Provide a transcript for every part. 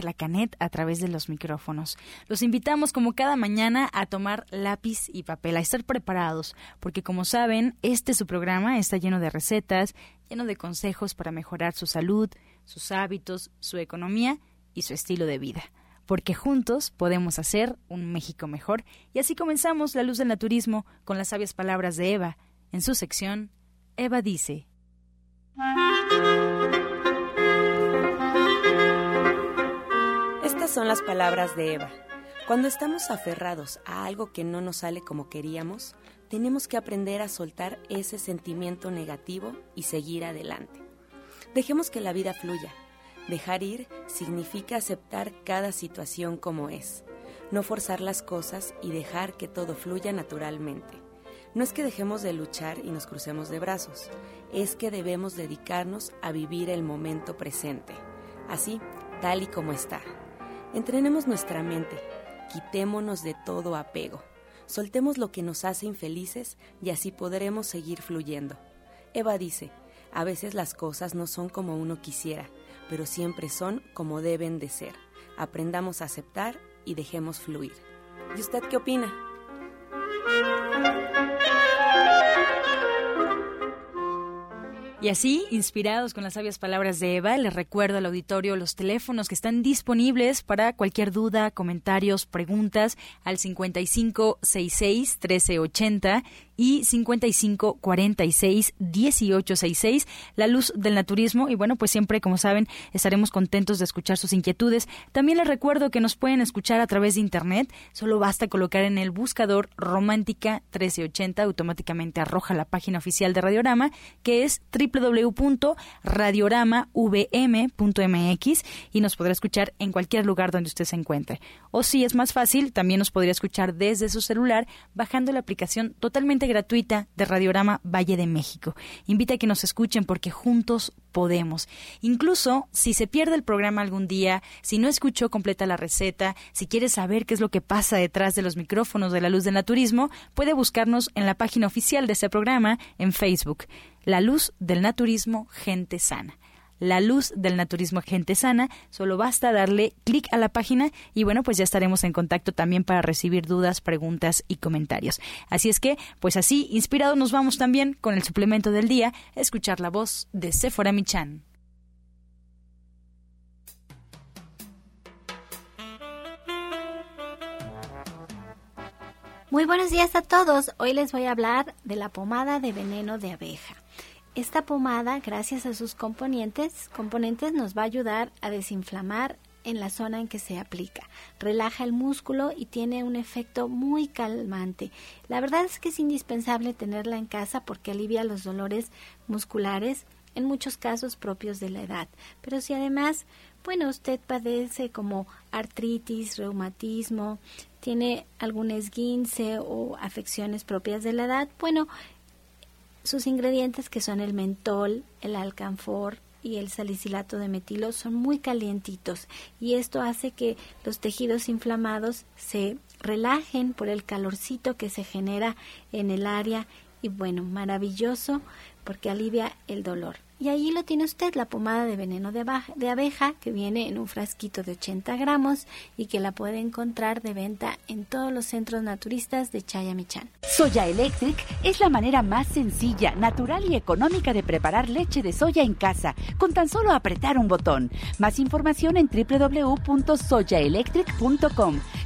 Ángela Canet a través de los micrófonos. Los invitamos como cada mañana a tomar lápiz y papel, a estar preparados, porque como saben, este su programa está lleno de recetas, lleno de consejos para mejorar su salud, sus hábitos, su economía y su estilo de vida. Porque juntos podemos hacer un México mejor. Y así comenzamos La Luz del Naturismo con las sabias palabras de Eva. En su sección, Eva dice. Son las palabras de Eva. Cuando estamos aferrados a algo que no nos sale como queríamos, tenemos que aprender a soltar ese sentimiento negativo y seguir adelante. Dejemos que la vida fluya. Dejar ir significa aceptar cada situación como es, no forzar las cosas y dejar que todo fluya naturalmente. No es que dejemos de luchar y nos crucemos de brazos, es que debemos dedicarnos a vivir el momento presente, así, tal y como está. Entrenemos nuestra mente, quitémonos de todo apego, soltemos lo que nos hace infelices y así podremos seguir fluyendo. Eva dice, a veces las cosas no son como uno quisiera, pero siempre son como deben de ser. Aprendamos a aceptar y dejemos fluir. ¿Y usted qué opina? Y así, inspirados con las sabias palabras de Eva, les recuerdo al auditorio los teléfonos que están disponibles para cualquier duda, comentarios, preguntas al 5566 1380 y 55 46 18 66, La Luz del Naturismo. Y bueno, pues siempre, como saben, estaremos contentos de escuchar sus inquietudes. También les recuerdo que nos pueden escuchar a través de Internet. Solo basta colocar en el buscador Romántica 1380, automáticamente arroja la página oficial de Radiorama, que es www.radioramavm.mx y nos podrá escuchar en cualquier lugar donde usted se encuentre. O si es más fácil, también nos podría escuchar desde su celular bajando la aplicación totalmente gratuita de Radiorama Valle de México. Invita a que nos escuchen porque juntos podemos. Incluso si se pierde el programa algún día, si no escuchó completa la receta, si quiere saber qué es lo que pasa detrás de los micrófonos de la luz del naturismo, puede buscarnos en la página oficial de este programa en Facebook, La Luz del Naturismo Gente Sana la luz del naturismo gente sana. Solo basta darle clic a la página y bueno, pues ya estaremos en contacto también para recibir dudas, preguntas y comentarios. Así es que, pues así, inspirados nos vamos también con el suplemento del día, escuchar la voz de Sephora Michan. Muy buenos días a todos. Hoy les voy a hablar de la pomada de veneno de abeja. Esta pomada, gracias a sus componentes, componentes nos va a ayudar a desinflamar en la zona en que se aplica. Relaja el músculo y tiene un efecto muy calmante. La verdad es que es indispensable tenerla en casa porque alivia los dolores musculares, en muchos casos propios de la edad. Pero si además, bueno, usted padece como artritis, reumatismo, tiene algún esguince o afecciones propias de la edad, bueno, sus ingredientes, que son el mentol, el alcanfor y el salicilato de metilo, son muy calientitos y esto hace que los tejidos inflamados se relajen por el calorcito que se genera en el área y bueno, maravilloso porque alivia el dolor. Y ahí lo tiene usted, la pomada de veneno de, de, abeja que viene en un frasquito de 80 gramos y que la puede encontrar de venta en todos los centros naturistas de Chayamichán. Soya Electric es la manera más sencilla, natural y económica de preparar leche de soya en casa con tan solo apretar un botón. Más información en www.soyaelectric.com.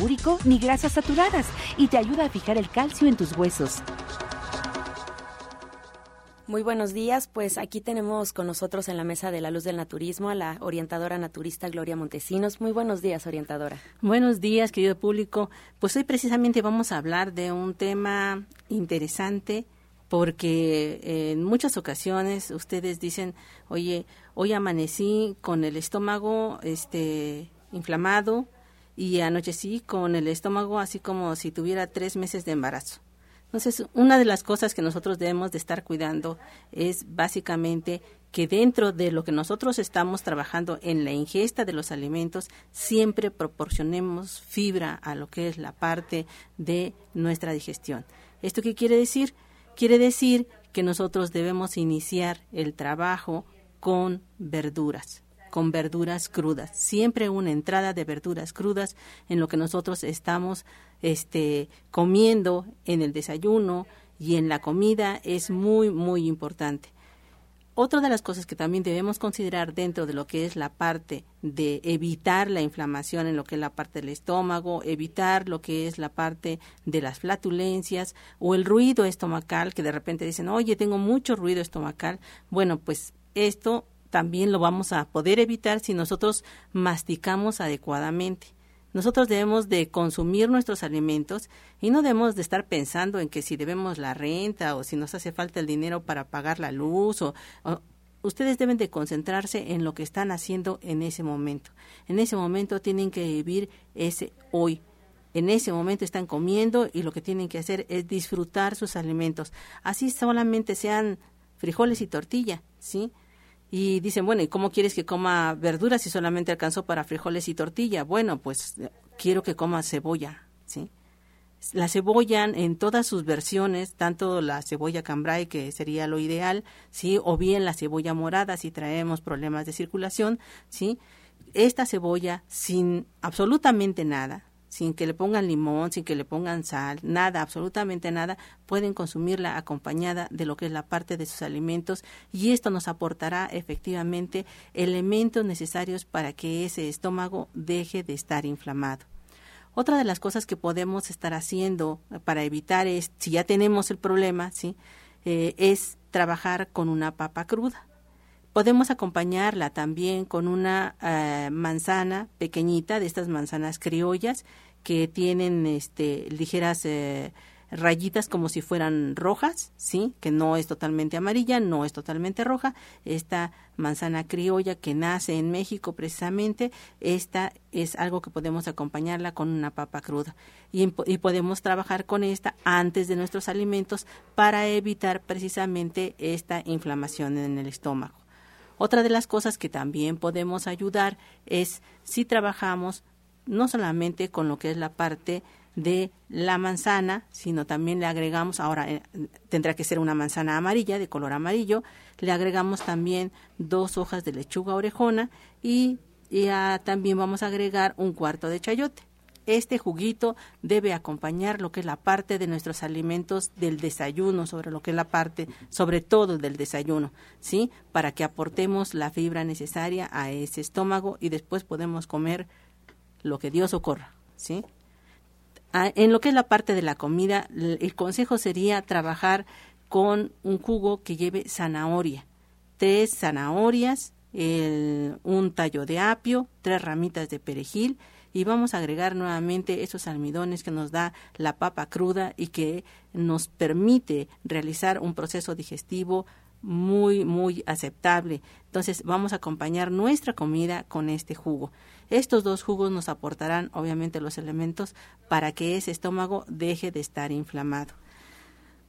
úrico ni grasas saturadas y te ayuda a fijar el calcio en tus huesos. Muy buenos días, pues aquí tenemos con nosotros en la mesa de la luz del naturismo a la orientadora naturista Gloria Montesinos. Muy buenos días, orientadora. Buenos días, querido público. Pues hoy precisamente vamos a hablar de un tema interesante porque en muchas ocasiones ustedes dicen, oye, hoy amanecí con el estómago este inflamado y anochecí con el estómago así como si tuviera tres meses de embarazo. Entonces, una de las cosas que nosotros debemos de estar cuidando es básicamente que dentro de lo que nosotros estamos trabajando en la ingesta de los alimentos, siempre proporcionemos fibra a lo que es la parte de nuestra digestión. ¿Esto qué quiere decir? Quiere decir que nosotros debemos iniciar el trabajo con verduras con verduras crudas. Siempre una entrada de verduras crudas en lo que nosotros estamos este, comiendo en el desayuno y en la comida es muy, muy importante. Otra de las cosas que también debemos considerar dentro de lo que es la parte de evitar la inflamación en lo que es la parte del estómago, evitar lo que es la parte de las flatulencias o el ruido estomacal, que de repente dicen, oye, tengo mucho ruido estomacal. Bueno, pues esto también lo vamos a poder evitar si nosotros masticamos adecuadamente. Nosotros debemos de consumir nuestros alimentos y no debemos de estar pensando en que si debemos la renta o si nos hace falta el dinero para pagar la luz o, ustedes deben de concentrarse en lo que están haciendo en ese momento. En ese momento tienen que vivir ese hoy. En ese momento están comiendo y lo que tienen que hacer es disfrutar sus alimentos. Así solamente sean frijoles y tortilla, ¿sí? Y dicen, bueno, ¿y cómo quieres que coma verduras si solamente alcanzó para frijoles y tortilla? Bueno, pues eh, quiero que coma cebolla, ¿sí? La cebolla en todas sus versiones, tanto la cebolla cambrai, que sería lo ideal, ¿sí? O bien la cebolla morada, si traemos problemas de circulación, ¿sí? Esta cebolla sin absolutamente nada, sin que le pongan limón, sin que le pongan sal, nada, absolutamente nada, pueden consumirla acompañada de lo que es la parte de sus alimentos y esto nos aportará efectivamente elementos necesarios para que ese estómago deje de estar inflamado. Otra de las cosas que podemos estar haciendo para evitar es, si ya tenemos el problema, ¿sí? Eh, es trabajar con una papa cruda. Podemos acompañarla también con una eh, manzana pequeñita, de estas manzanas criollas, que tienen este, ligeras eh, rayitas como si fueran rojas, ¿sí? Que no es totalmente amarilla, no es totalmente roja. Esta manzana criolla que nace en México precisamente, esta es algo que podemos acompañarla con una papa cruda. Y, y podemos trabajar con esta antes de nuestros alimentos para evitar precisamente esta inflamación en el estómago. Otra de las cosas que también podemos ayudar es si trabajamos no solamente con lo que es la parte de la manzana, sino también le agregamos, ahora eh, tendrá que ser una manzana amarilla, de color amarillo, le agregamos también dos hojas de lechuga orejona y ya también vamos a agregar un cuarto de chayote. Este juguito debe acompañar lo que es la parte de nuestros alimentos del desayuno, sobre lo que es la parte, sobre todo del desayuno, ¿sí? Para que aportemos la fibra necesaria a ese estómago y después podemos comer lo que Dios ocurra, ¿sí? Ah, en lo que es la parte de la comida, el consejo sería trabajar con un jugo que lleve zanahoria, tres zanahorias, un tallo de apio, tres ramitas de perejil y vamos a agregar nuevamente esos almidones que nos da la papa cruda y que nos permite realizar un proceso digestivo muy, muy aceptable. Entonces vamos a acompañar nuestra comida con este jugo. Estos dos jugos nos aportarán obviamente los elementos para que ese estómago deje de estar inflamado.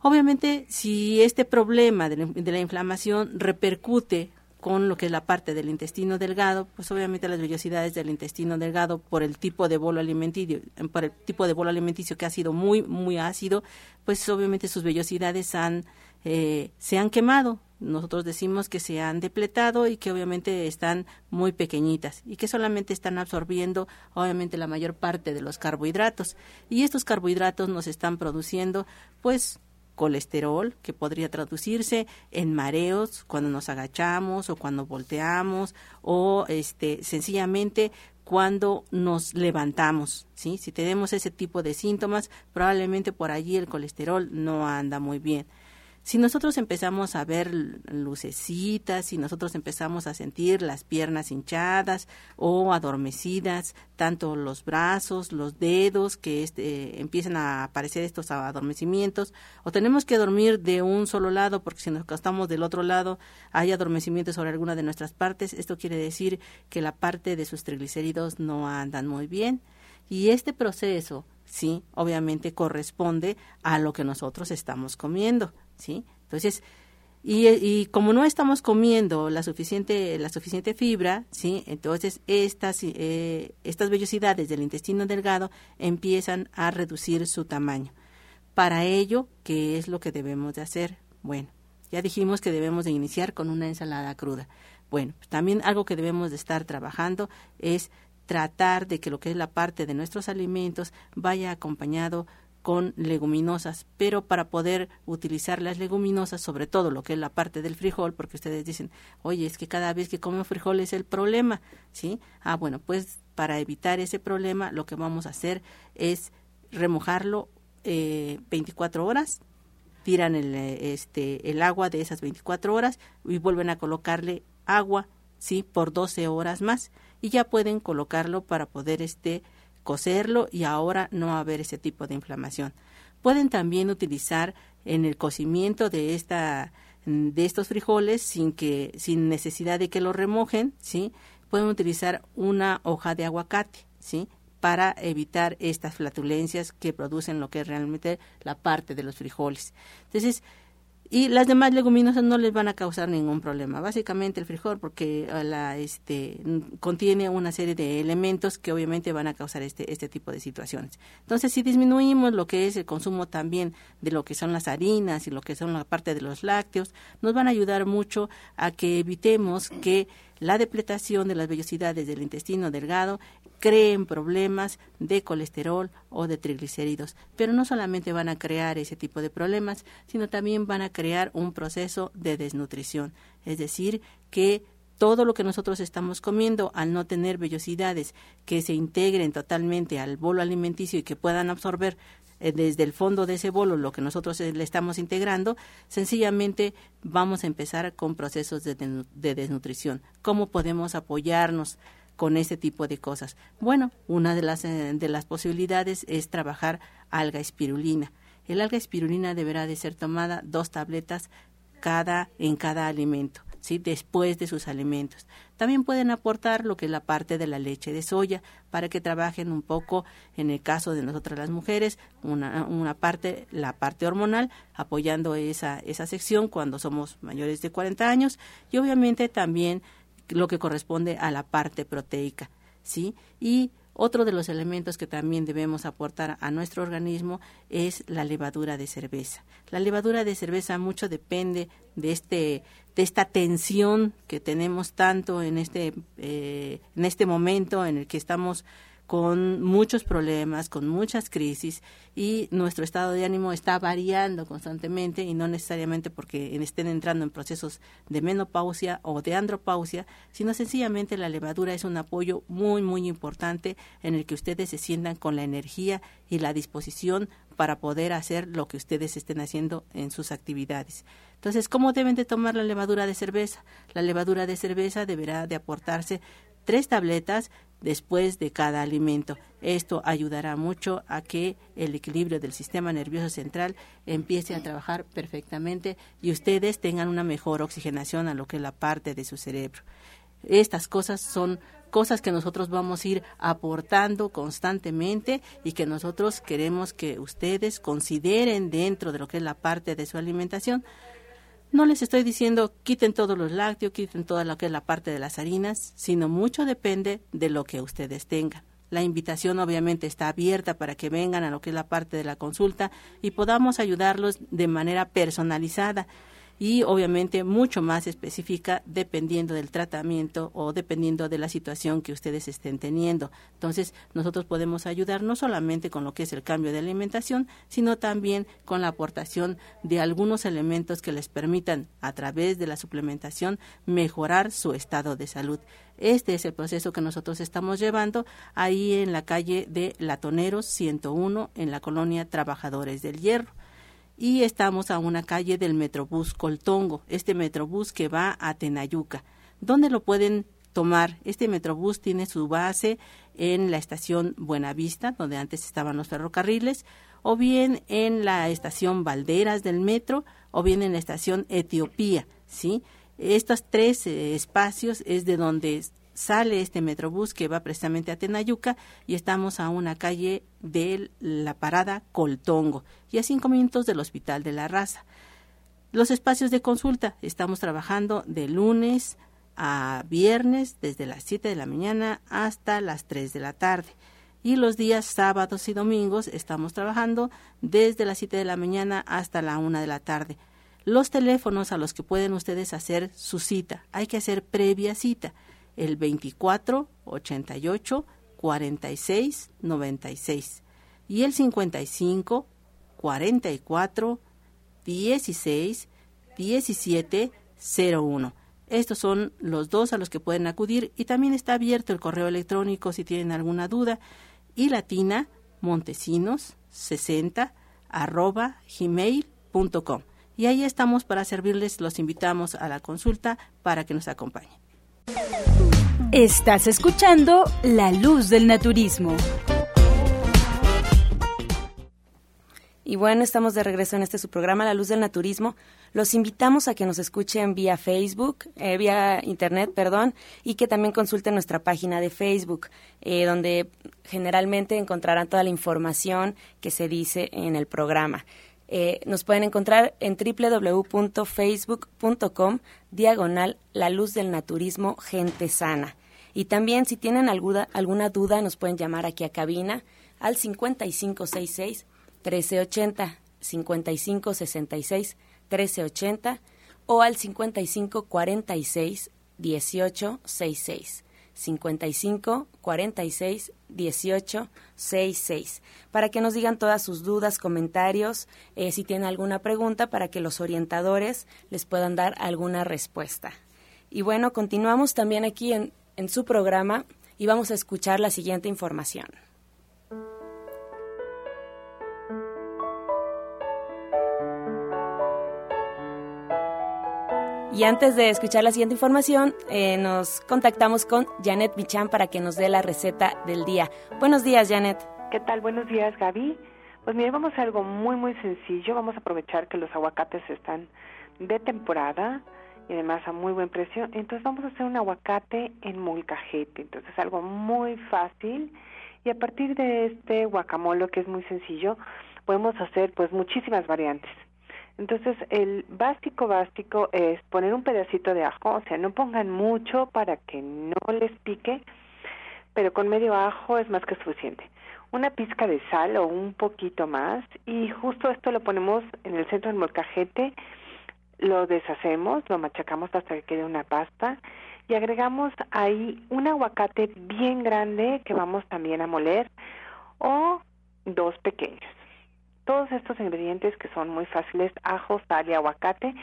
Obviamente, si este problema de la, inflamación repercute con lo que es la parte del intestino delgado, pues obviamente las vellosidades del intestino delgado por el tipo de bolo alimenticio, por el tipo de bolo alimenticio que ha sido muy muy ácido, pues obviamente sus vellosidades han eh, se han quemado. Nosotros decimos que se han depletado y que obviamente están muy pequeñitas y que solamente están absorbiendo obviamente la mayor parte de los carbohidratos. Y estos carbohidratos nos están produciendo pues colesterol, que podría traducirse en mareos cuando nos agachamos o cuando volteamos o este sencillamente cuando nos levantamos, ¿sí? Si tenemos ese tipo de síntomas, probablemente por allí el colesterol no anda muy bien. Si nosotros empezamos a ver lucecitas, si nosotros empezamos a sentir las piernas hinchadas o adormecidas, tanto los brazos, los dedos, que este, empiezan a aparecer estos adormecimientos, o tenemos que dormir de un solo lado, porque si nos acostamos del otro lado hay adormecimientos sobre alguna de nuestras partes, esto quiere decir que la parte de sus triglicéridos no andan muy bien. Y este proceso, sí, obviamente corresponde a lo que nosotros estamos comiendo. ¿Sí? Entonces, y, como no estamos comiendo la suficiente, la suficiente fibra, ¿sí? Entonces, estas, eh, estas vellosidades del intestino delgado empiezan a reducir su tamaño. Para ello, ¿qué es lo que debemos de hacer? Bueno, ya dijimos que debemos de iniciar con una ensalada cruda. Bueno, pues también algo que debemos de estar trabajando es tratar de que lo que es la parte de nuestros alimentos vaya acompañado con leguminosas, pero para poder utilizar las leguminosas, sobre todo lo que es la parte del frijol, porque ustedes dicen, oye, es que cada vez que como frijol es el problema, ¿sí? Ah, bueno, pues para evitar ese problema, lo que vamos a hacer es remojarlo eh, 24 horas, tiran el, este, el agua de esas 24 horas y vuelven a colocarle agua, ¿sí? Por 12 horas más y ya pueden colocarlo para poder este cocerlo y ahora no haber ese tipo de inflamación. Pueden también utilizar en el cocimiento de esta de estos frijoles sin que sin necesidad de que lo remojen, ¿sí? Pueden utilizar una hoja de aguacate, ¿sí? para evitar estas flatulencias que producen lo que es realmente la parte de los frijoles. Entonces, y las demás leguminosas no les van a causar ningún problema. Básicamente el frijol porque eh, la, este, contiene una serie de elementos que obviamente van a causar este, este tipo de situaciones. Entonces, si disminuimos lo que es el consumo también de lo que son las harinas y lo que son la parte de los lácteos, nos van a ayudar mucho a que evitemos que la depletación de las vellosidades del intestino delgado creen problemas de colesterol o de triglicéridos. Pero no solamente van a crear ese tipo de problemas, sino también van a crear un proceso de desnutrición. Es decir, que todo lo que nosotros estamos comiendo, al no tener vellosidades que se integren totalmente al bolo alimenticio y que puedan absorber eh, desde el fondo de ese bolo lo que nosotros eh, le estamos integrando, sencillamente vamos a empezar con procesos de, de desnutrición. ¿Cómo podemos apoyarnos? con ese tipo de cosas. Bueno, una de las, eh, de las posibilidades es trabajar alga espirulina. El alga espirulina deberá de ser tomada dos tabletas cada, en cada alimento. ¿Sí? después de sus alimentos. También pueden aportar lo que es la parte de la leche de soya para que trabajen un poco, en el caso de nosotras las mujeres, una, una parte, la parte hormonal, apoyando esa, esa sección cuando somos mayores de 40 años y obviamente también lo que corresponde a la parte proteica. ¿sí? Y otro de los elementos que también debemos aportar a nuestro organismo es la levadura de cerveza. La levadura de cerveza mucho depende de este de esta tensión que tenemos tanto en este eh, en este momento en el que estamos con muchos problemas, con muchas crisis y nuestro estado de ánimo está variando constantemente y no necesariamente porque estén entrando en procesos de menopausia o de andropausia, sino sencillamente la levadura es un apoyo muy muy importante en el que ustedes se sientan con la energía y la disposición para poder hacer lo que ustedes estén haciendo en sus actividades. Entonces, ¿cómo deben de tomar la levadura de cerveza? La levadura de cerveza deberá de aportarse tres tabletas después de cada alimento. Esto ayudará mucho a que el equilibrio del sistema nervioso central empiece a trabajar perfectamente y ustedes tengan una mejor oxigenación a lo que es la parte de su cerebro. Estas cosas son cosas que nosotros vamos a ir aportando constantemente y que nosotros queremos que ustedes consideren dentro de lo que es la parte de su alimentación no les estoy diciendo quiten todos los lácteos, quiten toda lo que es la parte de las harinas, sino mucho depende de lo que ustedes tengan. La invitación obviamente está abierta para que vengan a lo que es la parte de la consulta y podamos ayudarlos de manera personalizada y obviamente mucho más específica dependiendo del tratamiento o dependiendo de la situación que ustedes estén teniendo. Entonces, nosotros podemos ayudar no solamente con lo que es el cambio de alimentación, sino también con la aportación de algunos elementos que les permitan, a través de la suplementación, mejorar su estado de salud. Este es el proceso que nosotros estamos llevando ahí en la calle de Latoneros 101, en la colonia Trabajadores del Hierro y estamos a una calle del Metrobús Coltongo, este Metrobús que va a Tenayuca. ¿Dónde lo pueden tomar? Este Metrobús tiene su base en la estación Buenavista, donde antes estaban los ferrocarriles, o bien en la estación Valderas del metro, o bien en la estación Etiopía, ¿sí? Estos tres eh, espacios es de donde sale este Metrobús que va precisamente a Tenayuca y estamos a una calle de la parada Coltongo y a cinco minutos del Hospital de la Raza. Los espacios de consulta, estamos trabajando de lunes a viernes desde las 7 de la mañana hasta las 3 de la tarde. Y los días sábados y domingos estamos trabajando desde las 7 de la mañana hasta la 1 de la tarde. Los teléfonos a los que pueden ustedes hacer su cita, hay que hacer previa cita el 24 88 46 96 y el 55 44 16 17 01. Estos son los dos a los que pueden acudir y también está abierto el correo electrónico si tienen alguna duda y latina montesinos 60 arroba gmail.com. Y ahí estamos para servirles, los invitamos a la consulta para que nos acompañen. Estás escuchando La Luz del Naturismo. Y bueno, estamos de regreso en este su programa La Luz del Naturismo. Los invitamos a que nos escuchen vía Facebook, eh, vía Internet, perdón, y que también consulten nuestra página de Facebook, eh, donde generalmente encontrarán toda la información que se dice en el programa. Eh, nos pueden encontrar en www.facebook.com diagonal La Luz del Naturismo Gente Sana. Y también si tienen alguna, alguna duda nos pueden llamar aquí a cabina al 5566 1380, 5566 1380 o al 5546 1866. 55 46 18 66 para que nos digan todas sus dudas, comentarios, eh, si tienen alguna pregunta para que los orientadores les puedan dar alguna respuesta. Y bueno, continuamos también aquí en, en su programa y vamos a escuchar la siguiente información. Y antes de escuchar la siguiente información, eh, nos contactamos con Janet Michan para que nos dé la receta del día. Buenos días, Janet. ¿Qué tal? Buenos días, Gaby. Pues mire, vamos a algo muy, muy sencillo. Vamos a aprovechar que los aguacates están de temporada y además a muy buen precio. Entonces vamos a hacer un aguacate en molcajete. Entonces algo muy fácil. Y a partir de este guacamole, que es muy sencillo, podemos hacer pues muchísimas variantes. Entonces, el básico básico es poner un pedacito de ajo, o sea, no pongan mucho para que no les pique, pero con medio ajo es más que suficiente. Una pizca de sal o un poquito más y justo esto lo ponemos en el centro del molcajete, lo deshacemos, lo machacamos hasta que quede una pasta y agregamos ahí un aguacate bien grande que vamos también a moler o dos pequeños todos estos ingredientes que son muy fáciles, ajo, sal y aguacate,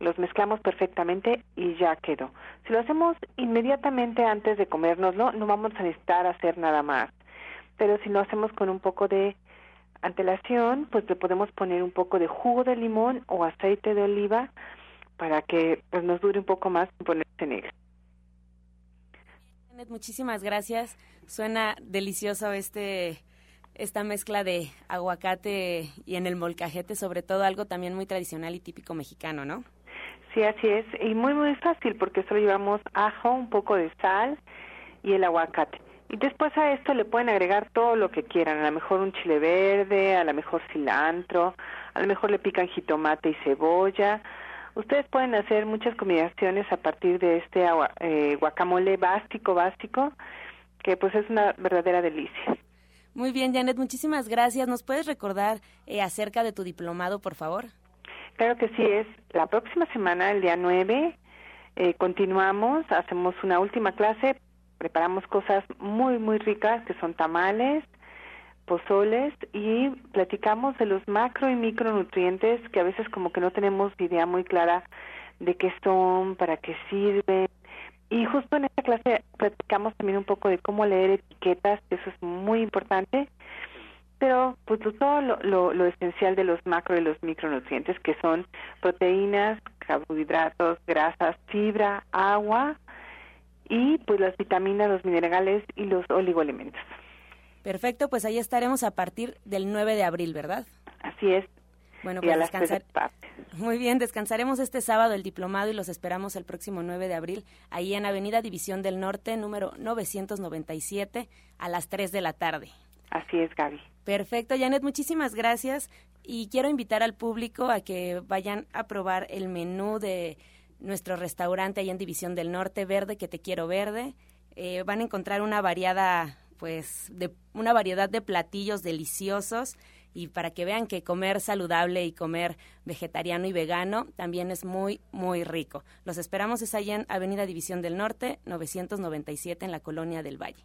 los mezclamos perfectamente y ya quedó. Si lo hacemos inmediatamente antes de comérnoslo, no vamos a necesitar hacer nada más. Pero si lo hacemos con un poco de antelación, pues le podemos poner un poco de jugo de limón o aceite de oliva para que pues, nos dure un poco más sin ponerse negro. Muchísimas gracias. Suena delicioso este esta mezcla de aguacate y en el molcajete, sobre todo algo también muy tradicional y típico mexicano, ¿no? Sí, así es, y muy muy fácil porque solo llevamos ajo, un poco de sal y el aguacate. Y después a esto le pueden agregar todo lo que quieran, a lo mejor un chile verde, a lo mejor cilantro, a lo mejor le pican jitomate y cebolla. Ustedes pueden hacer muchas combinaciones a partir de este eh, guacamole básico, básico, que pues es una verdadera delicia. Muy bien, Janet, muchísimas gracias. ¿Nos puedes recordar eh, acerca de tu diplomado, por favor? Claro que sí, es la próxima semana, el día 9, eh, continuamos, hacemos una última clase, preparamos cosas muy, muy ricas, que son tamales, pozoles, y platicamos de los macro y micronutrientes que a veces como que no tenemos idea muy clara de qué son, para qué sirven, y justo en esta clase platicamos también un poco de cómo leer etiquetas, eso es muy importante. pero pues todo lo, lo, esencial de los macro y los micronutrientes que son proteínas, carbohidratos, grasas, fibra, agua y pues las vitaminas, los minerales y los oligoelementos. Perfecto, pues ahí estaremos a partir del 9 de abril, ¿verdad? Así es. Bueno, pues descansar. Muy bien, descansaremos este sábado el diplomado y los esperamos el próximo 9 de abril ahí en Avenida División del Norte, número 997, a las 3 de la tarde. Así es, Gaby. Perfecto, Janet, muchísimas gracias y quiero invitar al público a que vayan a probar el menú de nuestro restaurante ahí en División del Norte, Verde, que te quiero verde. Eh, van a encontrar una variada, pues, de una variedad de platillos deliciosos y para que vean que comer saludable y comer vegetariano y vegano también es muy, muy rico. Los esperamos es allá en Avenida División del Norte, 997 en la Colonia del Valle.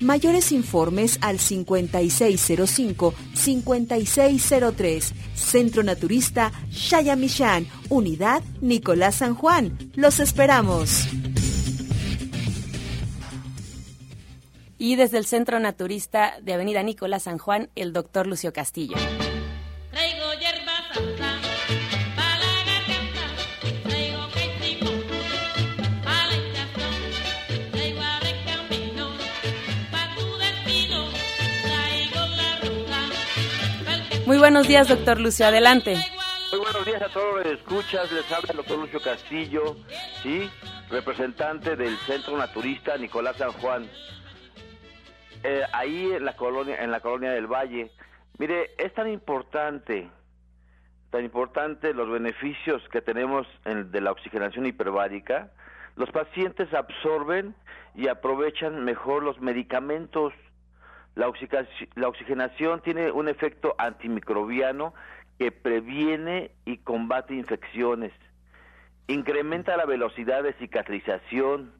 Mayores informes al 5605-5603. Centro Naturista Shayamishan, Unidad Nicolás San Juan. Los esperamos. Y desde el Centro Naturista de Avenida Nicolás San Juan, el doctor Lucio Castillo. Muy buenos días, doctor Lucio. Adelante. Muy buenos días a todos los escuchas. Les habla el doctor Lucio Castillo, ¿sí? representante del Centro Naturista Nicolás San Juan. Eh, ahí en la colonia, en la colonia del Valle. Mire, es tan importante, tan importante los beneficios que tenemos de la oxigenación hiperbárica. Los pacientes absorben y aprovechan mejor los medicamentos la, oxigenación tiene un efecto antimicrobiano que previene y combate infecciones, incrementa la velocidad de cicatrización,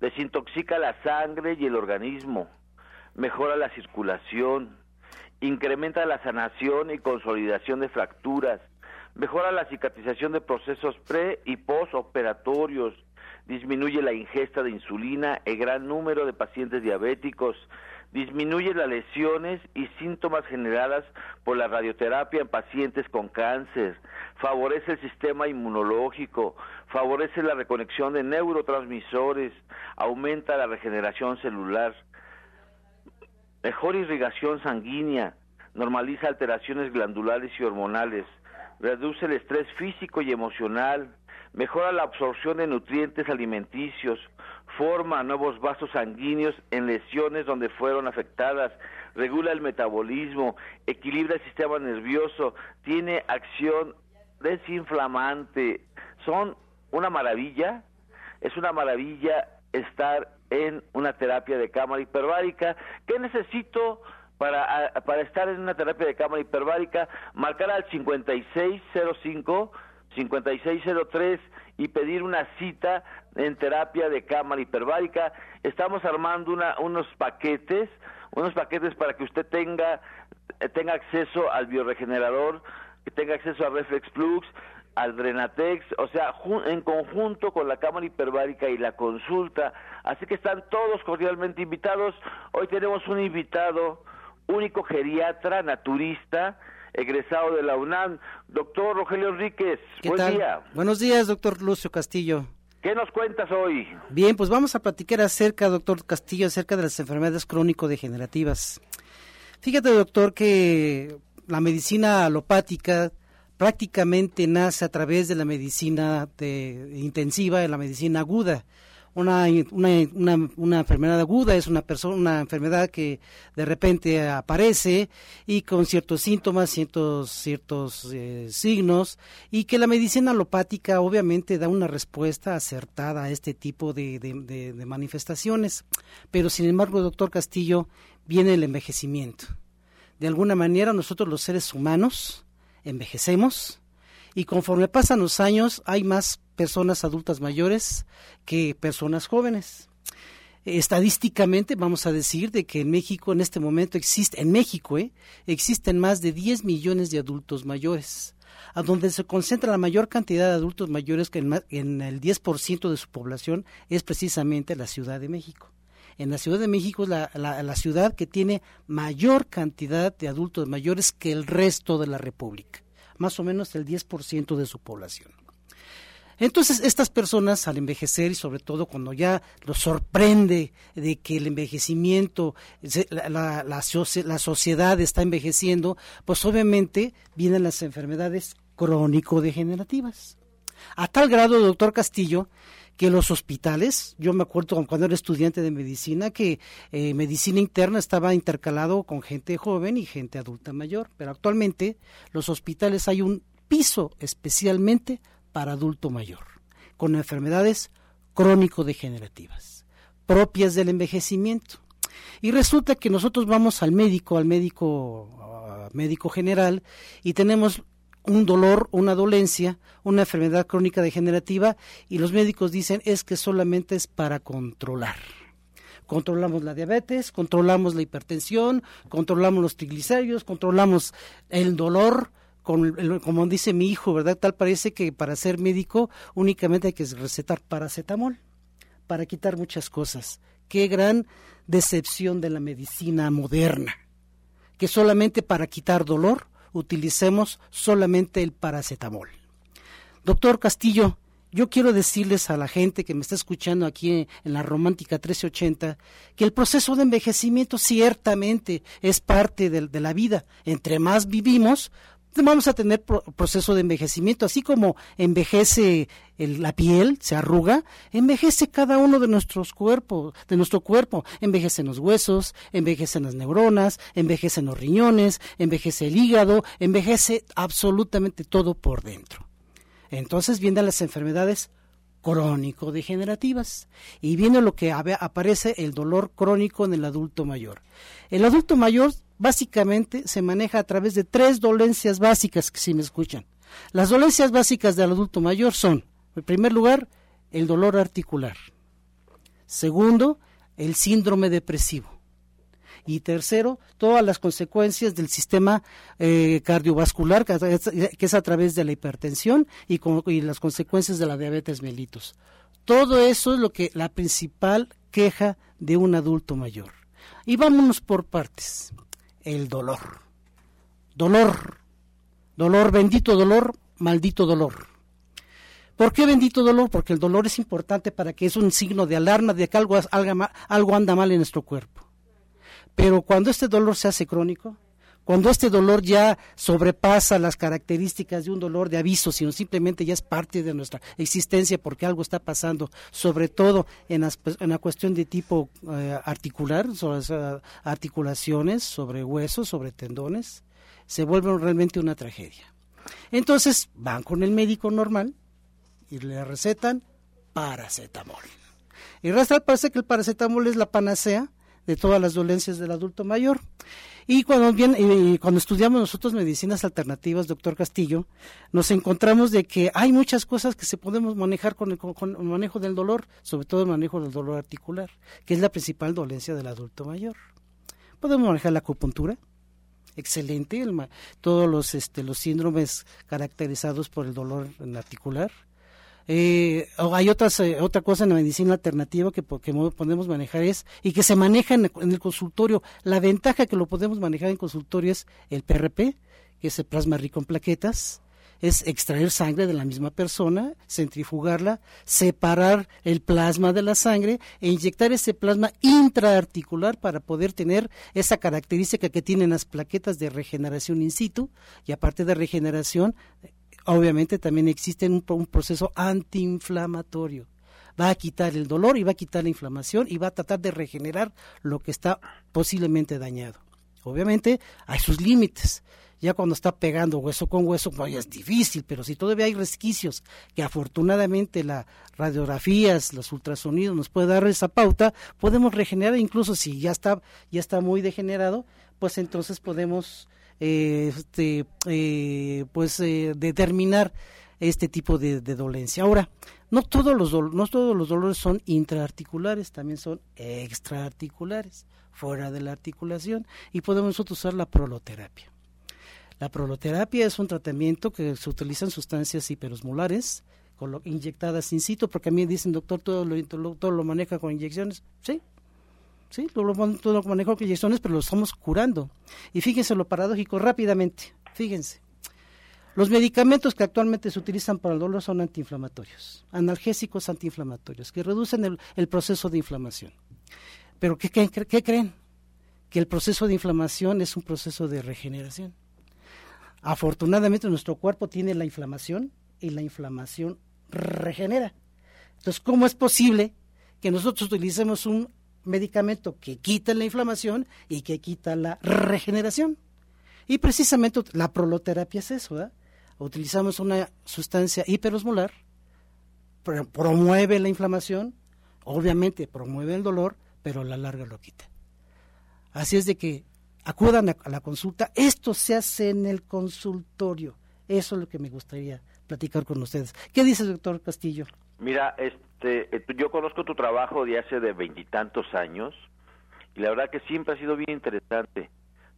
desintoxica la sangre y el organismo, mejora la circulación, incrementa la sanación y consolidación de fracturas, mejora la cicatrización de procesos pre y postoperatorios, disminuye la ingesta de insulina en gran número de pacientes diabéticos, disminuye las lesiones y síntomas generadas por la radioterapia en pacientes con cáncer, favorece el sistema inmunológico, favorece la reconexión de neurotransmisores, aumenta la regeneración celular, mejor irrigación sanguínea, normaliza alteraciones glandulares y hormonales, reduce el estrés físico y emocional, mejora la absorción de nutrientes alimenticios, forma nuevos vasos sanguíneos en lesiones donde fueron afectadas, regula el metabolismo, equilibra el sistema nervioso, tiene acción desinflamante. Son una maravilla, es una maravilla estar en una terapia de cámara hiperbárica. ¿Qué necesito para, para estar en una terapia de cámara hiperbárica? Marcar al 5605 5603 y pedir una cita en terapia de cámara hiperbárica. Estamos armando una, unos paquetes, unos paquetes para que usted tenga, tenga acceso al bioregenerador, que tenga acceso a Reflex Plus, al Drenatex, o sea, en conjunto con la Cámara Hiperbárica y la consulta. Así que están todos cordialmente invitados. Hoy tenemos un invitado único geriatra, naturista, egresado de la UNAM, doctor Rogelio Enríquez. Buen día. Buenos días, doctor Lucio Castillo. ¿Qué nos cuentas hoy? Bien, pues vamos a platicar acerca, doctor Castillo, acerca de las enfermedades crónico-degenerativas. Fíjate, doctor, que la medicina alopática prácticamente nace a través de la medicina intensiva, de la medicina aguda. Una, una, una, enfermedad aguda es una persona, una enfermedad que de repente aparece y con ciertos síntomas, ciertos, ciertos eh, signos, y que la medicina alopática obviamente da una respuesta acertada a este tipo de, de manifestaciones. Pero sin embargo, doctor Castillo, viene el envejecimiento. De alguna manera nosotros los seres humanos envejecemos y conforme pasan los años hay más personas adultas mayores que personas jóvenes. Estadísticamente vamos a decir de que en México en este momento existe, en México ¿eh? existen más de 10 millones de adultos mayores, a donde se concentra la mayor cantidad de adultos mayores que en, en el 10% de su población es precisamente la Ciudad de México. En la Ciudad de México es la, la ciudad que tiene mayor cantidad de adultos mayores que el resto de la República, más o menos el 10% de su población. Entonces, estas personas al envejecer y sobre todo cuando ya los sorprende de que el envejecimiento, la, la, sociedad está envejeciendo, pues obviamente vienen las enfermedades crónico-degenerativas. A tal grado, doctor Castillo, que los hospitales, yo me acuerdo cuando era estudiante de medicina, que eh, medicina interna estaba intercalado con gente joven y gente adulta mayor, pero actualmente los hospitales hay un piso especialmente para adulto mayor, con enfermedades crónico-degenerativas, propias del envejecimiento. Y resulta que nosotros vamos al médico, al médico, médico general, y tenemos un dolor, una dolencia, una enfermedad crónica degenerativa, y los médicos dicen es que solamente es para controlar controlamos la diabetes, controlamos la hipertensión, controlamos los triglicéridos, controlamos el dolor, como dice mi hijo, ¿verdad? Tal parece que para ser médico únicamente hay que recetar paracetamol para quitar muchas cosas. Qué gran decepción de la medicina moderna, que solamente para quitar dolor utilicemos solamente el paracetamol. Doctor Castillo, yo quiero decirles a la gente que me está escuchando aquí en la Romántica 1380 que el proceso de envejecimiento ciertamente es parte de, de la vida. Entre más vivimos, vamos a tener proceso de envejecimiento, así como envejece la piel, se arruga, envejece cada uno de nuestros cuerpos, de nuestro cuerpo, envejecen los huesos, envejecen las neuronas, envejecen los riñones, envejece el hígado, envejece absolutamente todo por dentro. Entonces vienen las enfermedades crónico-degenerativas. Y viene lo que aparece el dolor crónico en el adulto mayor. El adulto mayor básicamente se maneja a través de tres dolencias básicas, que si me escuchan. Las dolencias básicas del adulto mayor son, en primer lugar, el dolor articular. Segundo, el síndrome depresivo. Y tercero, todas las consecuencias del sistema eh, cardiovascular, que es, a través de la hipertensión y, y las consecuencias de la diabetes mellitus. Todo eso es lo que la principal queja de un adulto mayor. Y vámonos por partes. El dolor. Dolor. Dolor, bendito dolor, maldito dolor. ¿Por qué bendito dolor? Porque el dolor es importante para que es un signo de alarma de que algo, algo anda mal en nuestro cuerpo. Pero cuando este dolor se hace crónico, cuando este dolor ya sobrepasa las características de un dolor de aviso, sino simplemente ya es parte de nuestra existencia porque algo está pasando, sobre todo en, la cuestión de tipo eh, articular, sobre articulaciones, sobre huesos, sobre tendones, se vuelve realmente una tragedia. Entonces van con el médico normal y le recetan paracetamol. Y resta parece que el paracetamol es la panacea de todas las dolencias del adulto mayor. Y cuando, bien, cuando estudiamos nosotros medicinas alternativas, doctor Castillo, nos encontramos de que hay muchas cosas que se podemos manejar con el, con el manejo del dolor, sobre todo el manejo del dolor articular, que es la principal dolencia del adulto mayor. Podemos manejar la acupuntura, excelente, todos los, este, los síndromes caracterizados por el dolor articular. Eh, hay otras, eh, otra cosa en la medicina alternativa que, podemos manejar es, y que se maneja en el, consultorio, la ventaja que lo podemos manejar en consultorio es el PRP, que es el plasma rico en plaquetas, es extraer sangre de la misma persona, centrifugarla, separar el plasma de la sangre e inyectar ese plasma intraarticular para poder tener esa característica que tienen las plaquetas de regeneración in situ y aparte de regeneración, obviamente también existe un, un proceso antiinflamatorio va a quitar el dolor y va a quitar la inflamación y va a tratar de regenerar lo que está posiblemente dañado. Obviamente hay sus límites ya cuando está pegando hueso con hueso, pues es difícil, pero si todavía hay resquicios que afortunadamente las radiografías, los ultrasonidos nos puede dar esa pauta, podemos regenerar, incluso si ya está, ya está muy degenerado, pues entonces podemos eh, este, eh, pues eh, determinar este tipo de, dolencia. Ahora, no todos los no todos los dolores son intraarticulares, también son extraarticulares, fuera de la articulación, y podemos usar la proloterapia. La proloterapia es un tratamiento que se utilizan sustancias hiperosmolares inyectadas in situ, porque a mí dicen, doctor, todo lo, todo lo maneja con inyecciones. Sí, sí, lo, lo maneja con inyecciones, pero lo estamos curando. Y fíjense lo paradójico rápidamente, fíjense. Los medicamentos que actualmente se utilizan para el dolor son antiinflamatorios, analgésicos antiinflamatorios, que reducen el, proceso de inflamación. Pero ¿qué, ¿qué creen? Que el proceso de inflamación es un proceso de regeneración. Afortunadamente nuestro cuerpo tiene la inflamación y la inflamación regenera. Entonces, ¿cómo es posible que nosotros utilicemos un medicamento que quita la inflamación y que quita la regeneración? Y precisamente la proloterapia es eso, ¿verdad? Utilizamos una sustancia hiperosmolar, promueve la inflamación, obviamente promueve el dolor, pero a la larga lo quita. Así es de que acudan a, la consulta. Esto se hace en el consultorio. Eso es lo que me gustaría platicar con ustedes. ¿Qué dice el doctor Castillo? Mira, este, eh, yo conozco tu trabajo de hace de veintitantos años y la verdad que siempre ha sido bien interesante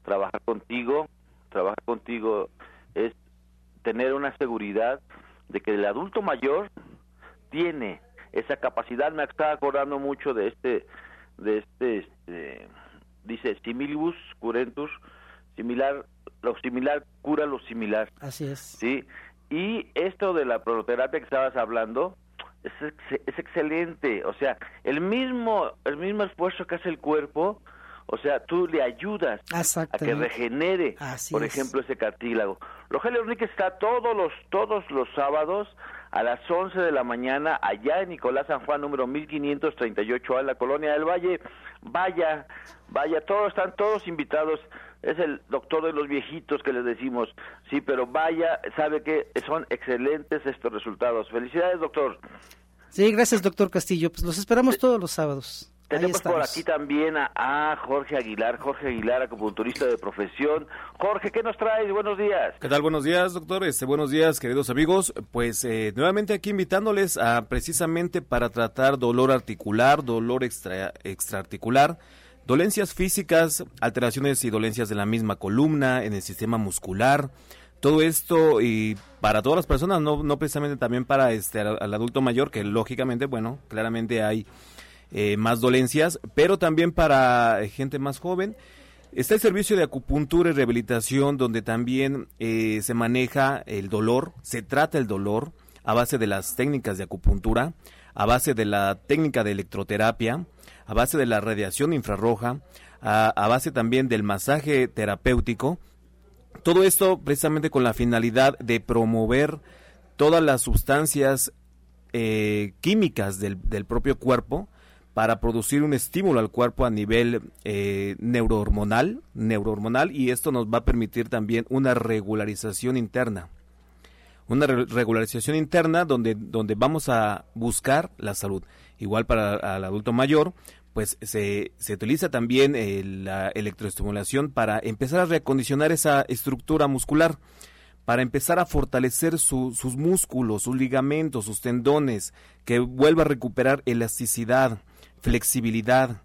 trabajar contigo. Trabajar contigo es tener una seguridad de que el adulto mayor tiene esa capacidad. Me estaba acordando mucho de este, de este, este dice similibus curentus, similar, lo similar cura lo similar. Así es. Sí, y esto de la prototerapia que estabas hablando es, es excelente, o sea, el mismo, el mismo esfuerzo que hace el cuerpo, o sea, tú le ayudas a que regenere, por ejemplo, ese cartílago. Rogelio Enrique está todos los todos los sábados a las 11 de la mañana allá en Nicolás San Juan número 1538 en la colonia del Valle. Vaya, vaya, todos están todos invitados. Es el doctor de los viejitos que les decimos. Sí, pero vaya, sabe que son excelentes estos resultados. Felicidades, doctor. Sí, gracias, doctor Castillo. Pues los esperamos todos los sábados. Tenemos por aquí también a, Jorge Aguilar, Jorge Aguilar, acupunturista de profesión. Jorge, ¿qué nos traes? Buenos días. ¿Qué tal? Buenos días, doctor. Este, buenos días, queridos amigos. Pues eh, nuevamente aquí invitándoles a precisamente para tratar dolor articular, dolor extra, extraarticular, dolencias físicas, alteraciones y dolencias de la misma columna, en el sistema muscular. Todo esto y para todas las personas, no, no precisamente también para este al adulto mayor, que lógicamente, bueno, claramente hay eh, más dolencias, pero también para gente más joven. Está el servicio de acupuntura y rehabilitación donde también eh, se maneja el dolor, se trata el dolor a base de las técnicas de acupuntura, a base de la técnica de electroterapia, a base de la radiación infrarroja, a, base también del masaje terapéutico. Todo esto precisamente con la finalidad de promover todas las sustancias eh, químicas del, del propio cuerpo para producir un estímulo al cuerpo a nivel eh, neurohormonal, neurohormonal y esto nos va a permitir también una regularización interna. Una regularización interna donde, donde vamos a buscar la salud. Igual para el adulto mayor, pues se, se utiliza también eh, la electroestimulación para empezar a reacondicionar esa estructura muscular, para empezar a fortalecer sus músculos, sus ligamentos, sus tendones, que vuelva a recuperar elasticidad, flexibilidad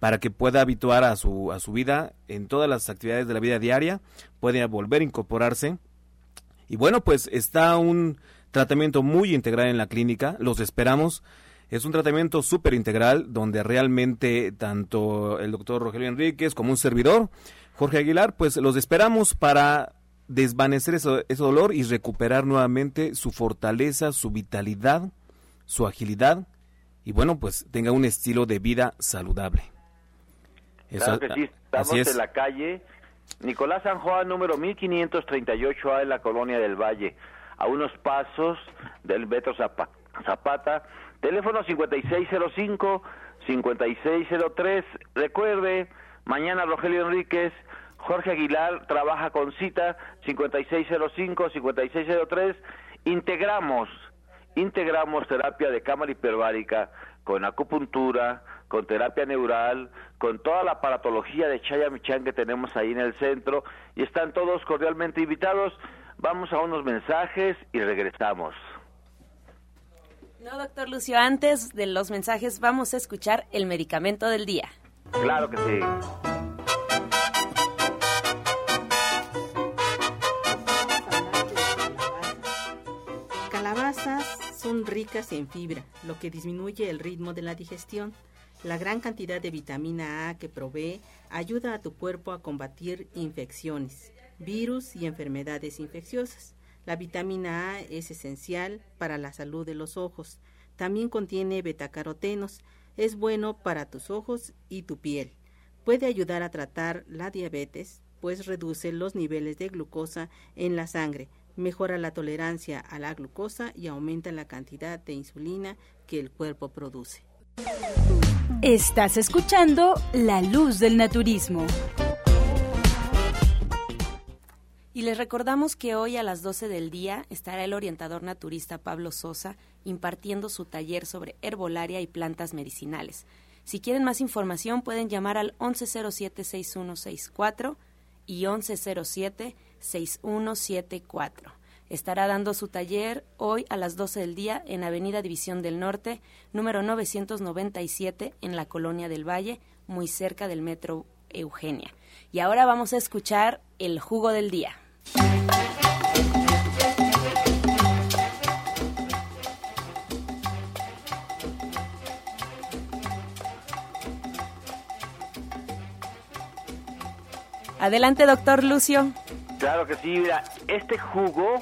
para que pueda habituar a su, a su vida en todas las actividades de la vida diaria, puede volver a incorporarse. Y bueno, pues está un tratamiento muy integral en la clínica, los esperamos. Es un tratamiento súper integral donde realmente tanto el doctor Rogelio Enríquez como un servidor, Jorge Aguilar, pues los esperamos para desvanecer ese, ese dolor y recuperar nuevamente su fortaleza, su vitalidad, su agilidad y bueno, pues tenga un estilo de vida saludable. Claro que sí, estamos en la calle. Nicolás San Juan, número 1538A en la colonia del Valle, a unos pasos del Beto Zapata, teléfono 5605-5603. Recuerde, mañana Rogelio Enríquez, Jorge Aguilar trabaja con cita 5605-5603. Integramos, integramos terapia de cámara hiperbárica con acupuntura, con terapia neural, con toda la aparatología de Chaya Michan que tenemos ahí en el centro y están todos cordialmente invitados. Vamos a unos mensajes y regresamos. No, doctor Lucio, antes de los mensajes vamos a escuchar el medicamento del día. Claro que sí. Calabazas son ricas en fibra, lo que disminuye el ritmo de la digestión la gran cantidad de vitamina A que provee ayuda a tu cuerpo a combatir infecciones, virus y enfermedades infecciosas. La vitamina A es esencial para la salud de los ojos. También contiene betacarotenos. Es bueno para tus ojos y tu piel. Puede ayudar a tratar la diabetes, pues reduce los niveles de glucosa en la sangre, mejora la tolerancia a la glucosa y aumenta la cantidad de insulina que el cuerpo produce. Estás escuchando La Luz del Naturismo. Y les recordamos que hoy a las 12 del día estará el orientador naturista Pablo Sosa impartiendo su taller sobre herbolaria y plantas medicinales. Si quieren más información pueden llamar al 1107-6164 y 1107-6174 estará dando su taller hoy a las 12 del día en Avenida División del Norte, número 997, en la Colonia del Valle, muy cerca del Metro Eugenia. Y ahora vamos a escuchar el jugo del día. Adelante, doctor Lucio. Claro que sí, mira, este jugo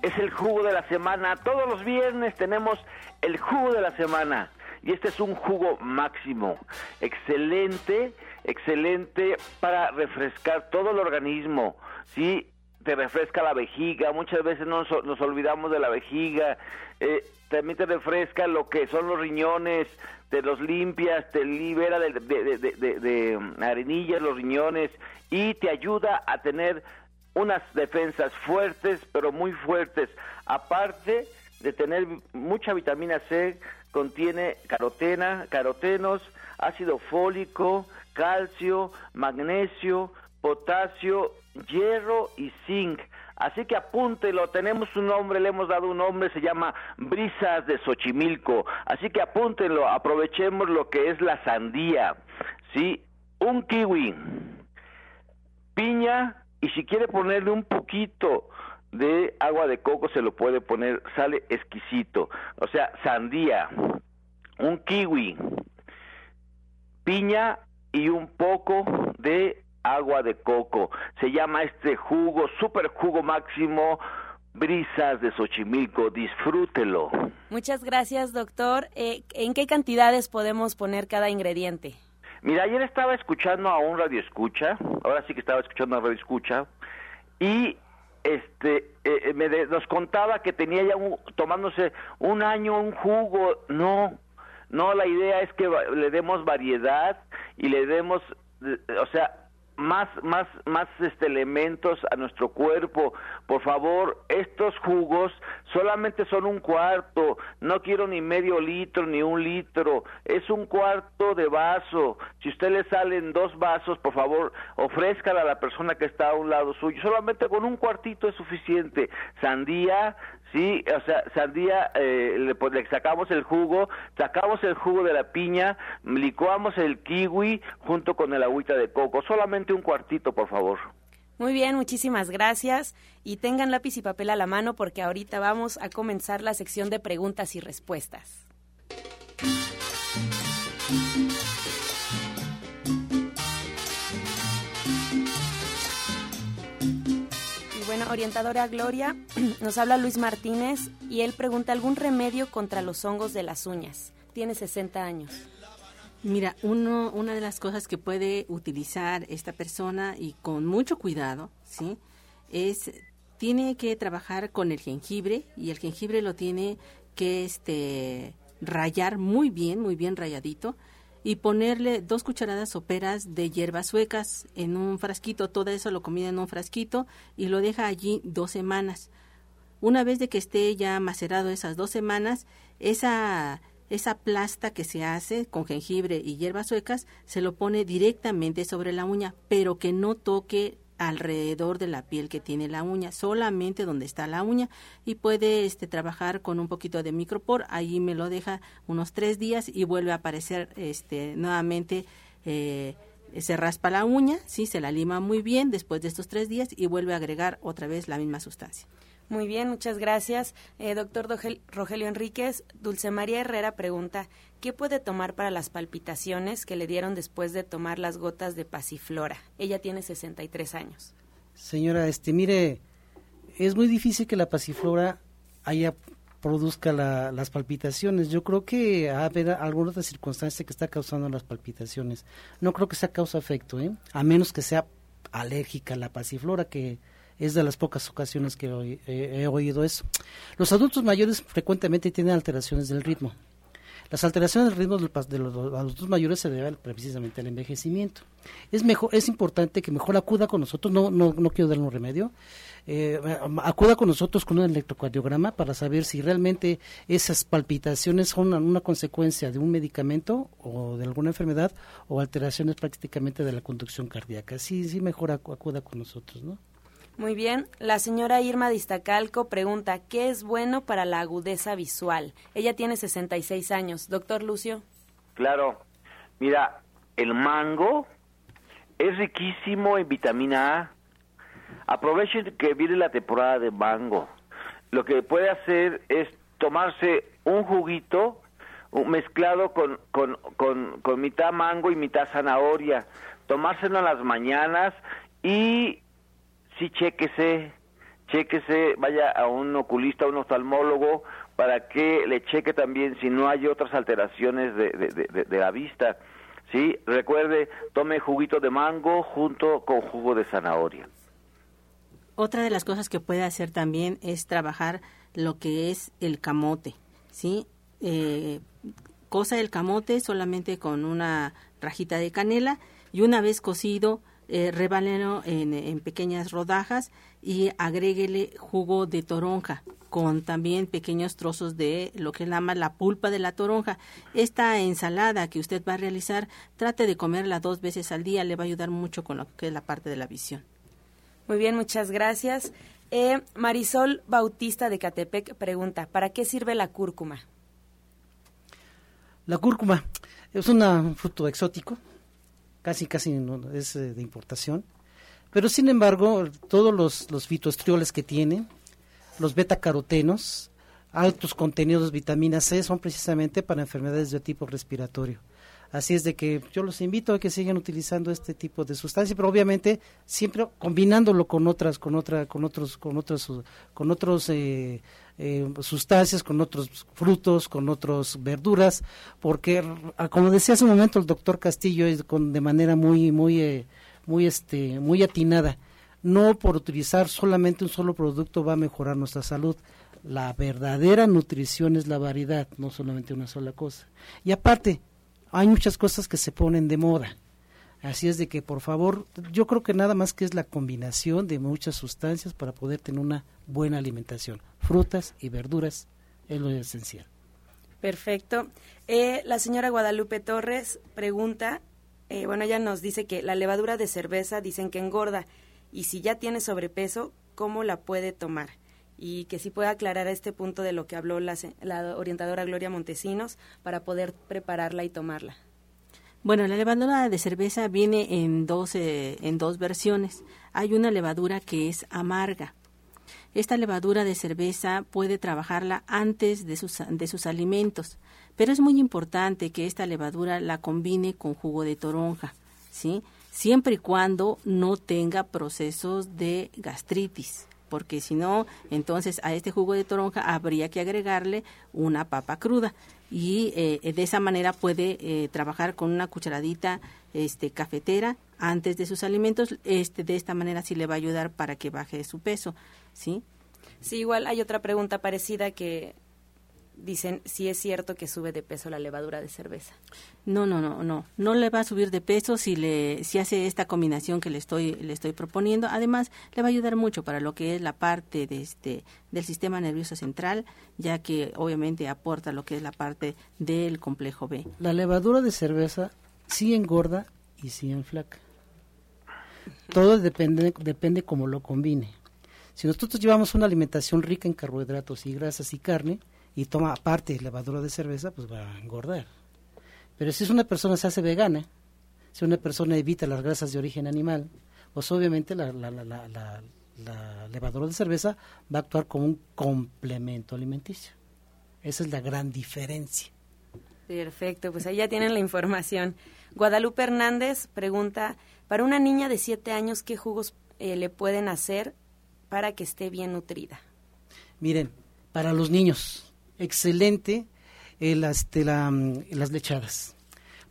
es el jugo de la semana. Todos los viernes tenemos el jugo de la semana. Y este es un jugo máximo. Excelente, excelente para refrescar todo el organismo. Sí, te refresca la vejiga. Muchas veces nos, nos olvidamos de la vejiga. Eh, también te refresca lo que son los riñones, te los limpias, te libera de, de, de, arenillas los riñones y te ayuda a tener unas defensas fuertes, pero muy fuertes. Aparte de tener mucha vitamina C, contiene carotena, carotenos, ácido fólico, calcio, magnesio, potasio, hierro y zinc. Así que apúntelo, tenemos un nombre, le hemos dado un nombre, se llama Brisas de Xochimilco. Así que apúntenlo, aprovechemos lo que es la sandía. ¿Sí? Un kiwi, piña, y si quiere ponerle un poquito de agua de coco se lo puede poner, sale exquisito. O sea, sandía, un kiwi, piña y un poco de agua de coco. Se llama este jugo, super jugo máximo, brisas de Xochimilco. Disfrútelo. Muchas gracias, doctor. Eh, ¿En qué cantidades podemos poner cada ingrediente? Mira, ayer estaba escuchando a un radio escucha, ahora sí que estaba escuchando a un radio escucha, y este eh, eh, me nos contaba que tenía ya tomándose un año un jugo. No, no, la idea es que le demos variedad y le demos, o sea, más, más, más este, elementos a nuestro cuerpo. Por favor, estos jugos solamente son un cuarto. No quiero ni medio litro ni un litro. Es un cuarto de vaso. Si usted le salen dos vasos, por favor, ofrézcala a la persona que está a un lado suyo. Solamente con un cuartito es suficiente. Sandía, Sí, o sea, sandía, eh, le, le sacamos el jugo, sacamos el jugo de la piña, licuamos el kiwi junto con el agüita de coco, solamente un cuartito, por favor. Muy bien, muchísimas gracias y tengan lápiz y papel a la mano porque ahorita vamos a comenzar la sección de preguntas y respuestas. Bueno, orientadora Gloria, nos habla Luis Martínez y él pregunta algún remedio contra los hongos de las uñas. Tiene 60 años. Mira, uno, una de las cosas que puede utilizar esta persona y con mucho cuidado, ¿sí? Es, tiene que trabajar con el jengibre y el jengibre lo tiene que este, rayar muy bien, muy bien rayadito y ponerle dos cucharadas soperas de hierbas suecas en un frasquito, todo eso lo combina en un frasquito y lo deja allí dos semanas. Una vez de que esté ya macerado esas dos semanas, esa, esa plasta que se hace con jengibre y hierbas suecas se lo pone directamente sobre la uña, pero que no toque alrededor de la piel que tiene la uña, solamente donde está la uña y puede este, trabajar con un poquito de micropor, ahí me lo deja unos tres días y vuelve a aparecer este, nuevamente. Eh, se raspa la uña, sí, se la lima muy bien después de estos tres días y vuelve a agregar otra vez la misma sustancia. Muy bien, muchas gracias. Eh, doctor Rogelio Enríquez, Dulce María Herrera pregunta, ¿qué puede tomar para las palpitaciones que le dieron después de tomar las gotas de pasiflora? Ella tiene 63 años. Señora, este, mire, es muy difícil que la pasiflora haya produzca las palpitaciones. Yo creo que ha haber alguna otra circunstancia que está causando las palpitaciones. No creo que sea causa-efecto, ¿eh? a menos que sea alérgica a la pasiflora, que es de las pocas ocasiones que he oído eso. Los adultos mayores frecuentemente tienen alteraciones del ritmo. Las alteraciones del ritmo de los adultos mayores se deben precisamente al envejecimiento. Es mejor, es importante que mejor acuda con nosotros, no, no, no quiero darle un remedio, eh, acuda con nosotros con un electrocardiograma para saber si realmente esas palpitaciones son una consecuencia de un medicamento o de alguna enfermedad o alteraciones prácticamente de la conducción cardíaca. Sí, sí, mejor acuda con nosotros, ¿no? Muy bien. La señora Irma Distacalco pregunta, ¿qué es bueno para la agudeza visual? Ella tiene 66 años. Doctor Lucio. Claro. Mira, el mango es riquísimo en vitamina A. Aprovechen que viene la temporada de mango. Lo que puede hacer es tomarse un juguito mezclado con, con, con, con mitad mango y mitad zanahoria, tomárselo en las mañanas y sí chéquese, chéquese, vaya a un oculista, a un oftalmólogo, para que le cheque también si no hay otras alteraciones de, de, la vista. Sí, recuerde, tome juguito de mango junto con jugo de zanahoria. Otra de las cosas que puede hacer también es trabajar lo que es el camote, ¿sí? Eh, cosa el camote solamente con una rajita de canela y una vez cocido eh, en, pequeñas rodajas y agréguele jugo de toronja con también pequeños trozos de lo que llama la pulpa de la toronja. Esta ensalada que usted va a realizar, trate de comerla dos veces al día, le va a ayudar mucho con lo que es la parte de la visión. Muy bien, muchas gracias. Eh, Marisol Bautista de Catepec pregunta, ¿para qué sirve la cúrcuma? La cúrcuma es un fruto exótico casi casi no, es eh, de importación. Pero sin embargo, todos los, los fitoestrioles que tiene, los beta-carotenos, altos contenidos de vitamina C son precisamente para enfermedades de tipo respiratorio. Así es de que yo los invito a que sigan utilizando este tipo de sustancias, pero obviamente siempre combinándolo con otras, con otra, con otros, con otros, con otros eh, eh, sustancias, con otros frutos, con otras verduras, porque ah, como decía hace un momento el doctor Castillo, de manera muy, muy, eh, muy, este, muy atinada, no por utilizar solamente un solo producto va a mejorar nuestra salud. La verdadera nutrición es la variedad, no solamente una sola cosa. Y aparte, hay muchas cosas que se ponen de moda. Así es de que, por favor, yo creo que nada más que es la combinación de muchas sustancias para poder tener una buena alimentación. Frutas y verduras es lo esencial. Perfecto. Eh, la señora Guadalupe Torres pregunta, eh, bueno, ella nos dice que la levadura de cerveza dicen que engorda y si ya tiene sobrepeso, ¿cómo la puede tomar? Y que si puede aclarar este punto de lo que habló la, la orientadora Gloria Montesinos para poder prepararla y tomarla. Bueno, la levadura de cerveza viene en dos, eh, en dos versiones. Hay una levadura que es amarga. Esta levadura de cerveza puede trabajarla antes de sus, de sus alimentos, pero es muy importante que esta levadura la combine con jugo de toronja, ¿sí? Siempre y cuando no tenga procesos de gastritis porque si no, entonces a este jugo de toronja habría que agregarle una papa cruda. Y eh, de esa manera puede eh, trabajar con una cucharadita este cafetera antes de sus alimentos. Este de esta manera sí le va a ayudar para que baje su peso sí sí igual hay otra pregunta parecida que dicen si es cierto que sube de peso la levadura de cerveza. No, no, no, no, no le va a subir de peso si le si hace esta combinación que le estoy le estoy proponiendo. Además, le va a ayudar mucho para lo que es la parte de este del sistema nervioso central, ya que obviamente aporta lo que es la parte del complejo B. La levadura de cerveza sí engorda y sí enflaca. Todo depende depende cómo lo combine. Si nosotros llevamos una alimentación rica en carbohidratos y grasas y carne, y toma aparte levadura de cerveza, pues va a engordar. Pero si es una persona se hace vegana, si una persona evita las grasas de origen animal, pues obviamente la, la, la, la, levadura de cerveza va a actuar como un complemento alimenticio. Esa es la gran diferencia. Perfecto, pues ahí ya tienen la información. Guadalupe Hernández pregunta, para una niña de 7 años, ¿qué jugos eh, le pueden hacer para que esté bien nutrida? Miren, para los niños, excelente eh, las, mm, las lechadas.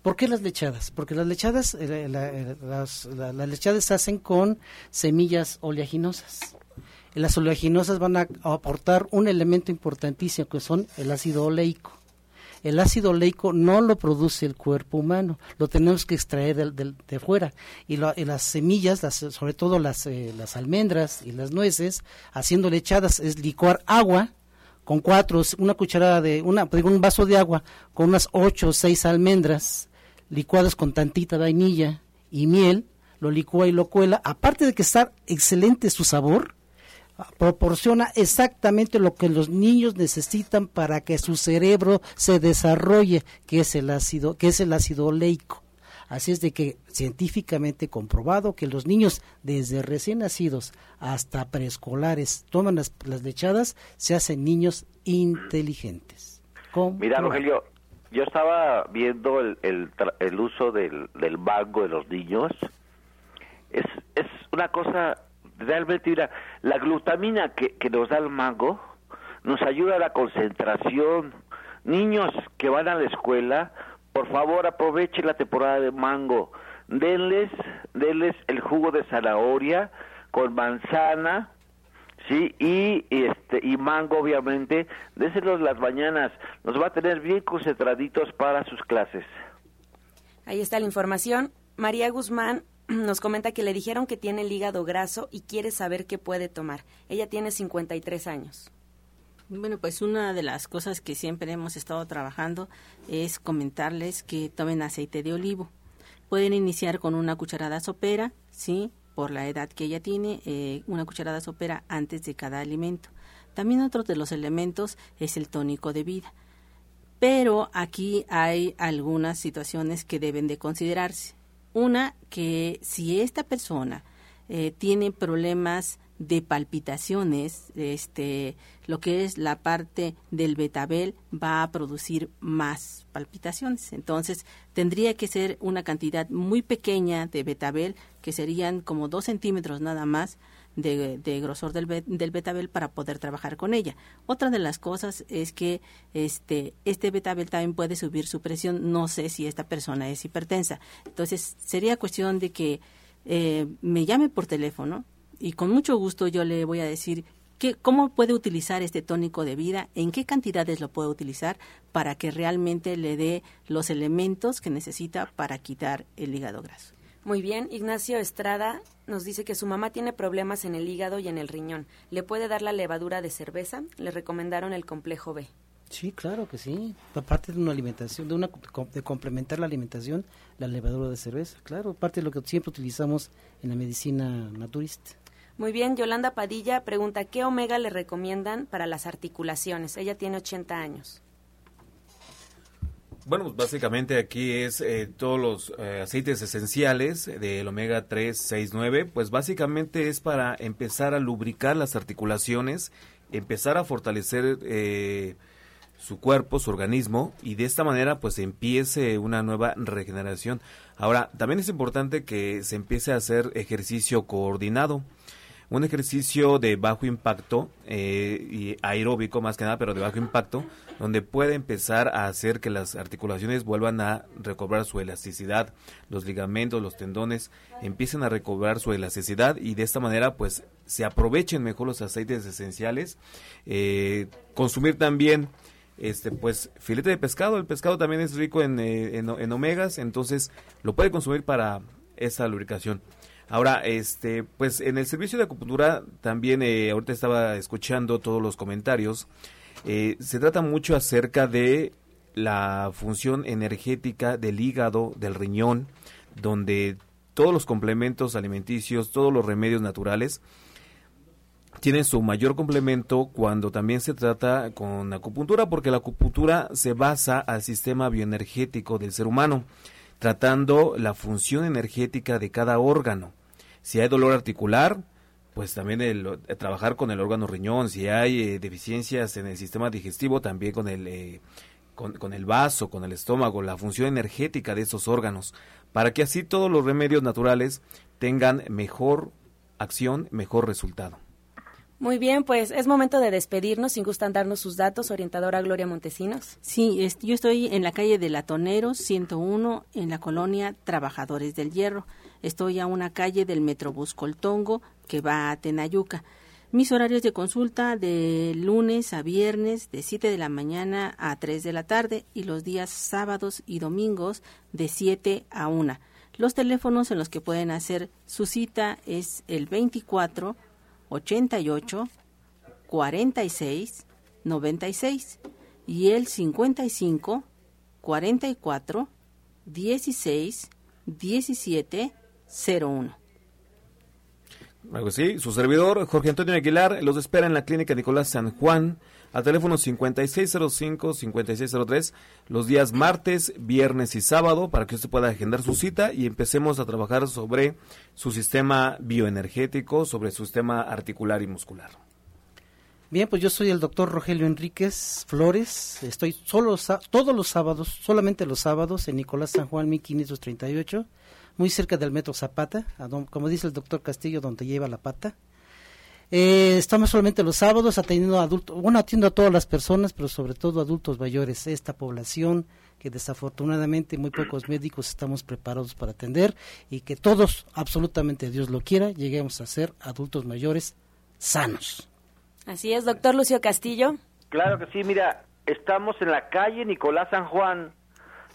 ¿Por qué las lechadas? Porque las lechadas, eh, eh, las, lechadas se hacen con semillas oleaginosas. Las oleaginosas van a aportar un elemento importantísimo que son el ácido oleico. El ácido oleico no lo produce el cuerpo humano, lo tenemos que extraer de, de, fuera. Y, las semillas, sobre todo las, las almendras y las nueces, haciendo lechadas es licuar agua con cuatro, una cucharada de, una, un vaso de agua con unas ocho o seis almendras licuadas con tantita vainilla y miel, lo licúa y lo cuela, aparte de que está excelente su sabor, proporciona exactamente lo que los niños necesitan para que su cerebro se desarrolle, que es el ácido, que es el ácido oleico. Así es de que científicamente comprobado que los niños desde recién nacidos hasta preescolares toman las, lechadas, se hacen niños inteligentes. Mira, Rogelio, yo estaba viendo el, el, uso del, del mango de los niños. Es, es una cosa realmente, mira, la glutamina que, que nos da el mango nos ayuda a la concentración. Niños que van a la escuela por favor aprovechen la temporada de mango, denles, denles el jugo de zanahoria con manzana, sí, y este y mango obviamente, déselos las mañanas, nos va a tener bien concentraditos para sus clases. Ahí está la información. María Guzmán nos comenta que le dijeron que tiene el hígado graso y quiere saber qué puede tomar. Ella tiene 53 años. Bueno, pues una de las cosas que siempre hemos estado trabajando es comentarles que tomen aceite de olivo. Pueden iniciar con una cucharada sopera, ¿sí? Por la edad que ella tiene, eh, una cucharada sopera antes de cada alimento. También otro de los elementos es el tónico de vida. Pero aquí hay algunas situaciones que deben de considerarse. Una, que si esta persona eh, tiene problemas de palpitaciones, este, lo que es la parte del betabel va a producir más palpitaciones. Entonces, tendría que ser una cantidad muy pequeña de betabel, que serían como dos centímetros nada más de, grosor del, del, betabel para poder trabajar con ella. Otra de las cosas es que este, este betabel también puede subir su presión. No sé si esta persona es hipertensa. Entonces, sería cuestión de que eh, me llame por teléfono y con mucho gusto yo le voy a decir que, cómo puede utilizar este tónico de vida, en qué cantidades lo puede utilizar para que realmente le dé los elementos que necesita para quitar el hígado graso. Muy bien, Ignacio Estrada nos dice que su mamá tiene problemas en el hígado y en el riñón. ¿Le puede dar la levadura de cerveza? Le recomendaron el complejo B. Sí, claro que sí. Aparte de una alimentación, de, una, de complementar la alimentación, la levadura de cerveza, claro, parte de lo que siempre utilizamos en la medicina naturista. Muy bien, Yolanda Padilla pregunta, ¿qué omega le recomiendan para las articulaciones? Ella tiene 80 años. Bueno, pues básicamente aquí es eh, todos los eh, aceites esenciales del omega 3, 6, 9, pues básicamente es para empezar a lubricar las articulaciones, empezar a fortalecer eh, su cuerpo, su organismo y de esta manera pues empiece una nueva regeneración. Ahora, también es importante que se empiece a hacer ejercicio coordinado un ejercicio de bajo impacto eh, y aeróbico más que nada, pero de bajo impacto, donde puede empezar a hacer que las articulaciones vuelvan a recobrar su elasticidad, los ligamentos, los tendones empiecen a recobrar su elasticidad y de esta manera pues se aprovechen mejor los aceites esenciales, eh, consumir también este pues filete de pescado, el pescado también es rico en, eh, en omegas, entonces lo puede consumir para esta lubricación. Ahora, este, pues en el servicio de acupuntura también, eh, ahorita estaba escuchando todos los comentarios, eh, se trata mucho acerca de la función energética del hígado, del riñón, donde todos los complementos alimenticios, todos los remedios naturales, tienen su mayor complemento cuando también se trata con acupuntura, porque la acupuntura se basa al sistema bioenergético del ser humano, tratando la función energética de cada órgano. Si hay dolor articular, pues también el, eh, trabajar con el órgano riñón. Si hay eh, deficiencias en el sistema digestivo, también con el, eh, con, el vaso, con el estómago, la función energética de esos órganos, para que así todos los remedios naturales tengan mejor acción, mejor resultado. Muy bien, pues es momento de despedirnos. Sin gustan darnos sus datos, orientadora Gloria Montesinos. Sí, yo estoy en la calle de Latoneros 101, en la colonia Trabajadores del Hierro. Estoy a una calle del Metrobús Coltongo que va a Tenayuca. Mis horarios de consulta de lunes a viernes de 7 de la mañana a 3 de la tarde y los días sábados y domingos de 7 a 1. Los teléfonos en los que pueden hacer su cita es el 24 88 46 96 y el 55 44 16 17 01. Algo sí, su servidor Jorge Antonio Aguilar los espera en la clínica Nicolás San Juan al teléfono 5605-5603 los días martes, viernes y sábado para que usted pueda agendar su cita y empecemos a trabajar sobre su sistema bioenergético, sobre su sistema articular y muscular. Bien, pues yo soy el doctor Rogelio Enríquez Flores. Estoy solo todos los sábados, solamente los sábados, en Nicolás San Juan 1538 muy cerca del metro Zapata, como dice el doctor Castillo, donde lleva la pata. Eh, estamos solamente los sábados atendiendo a adultos, bueno, atiendo a todas las personas, pero sobre todo adultos mayores, esta población que desafortunadamente muy pocos médicos estamos preparados para atender y que todos, absolutamente Dios lo quiera, lleguemos a ser adultos mayores sanos. Así es, doctor Lucio Castillo. Claro que sí, mira, estamos en la calle Nicolás San Juan,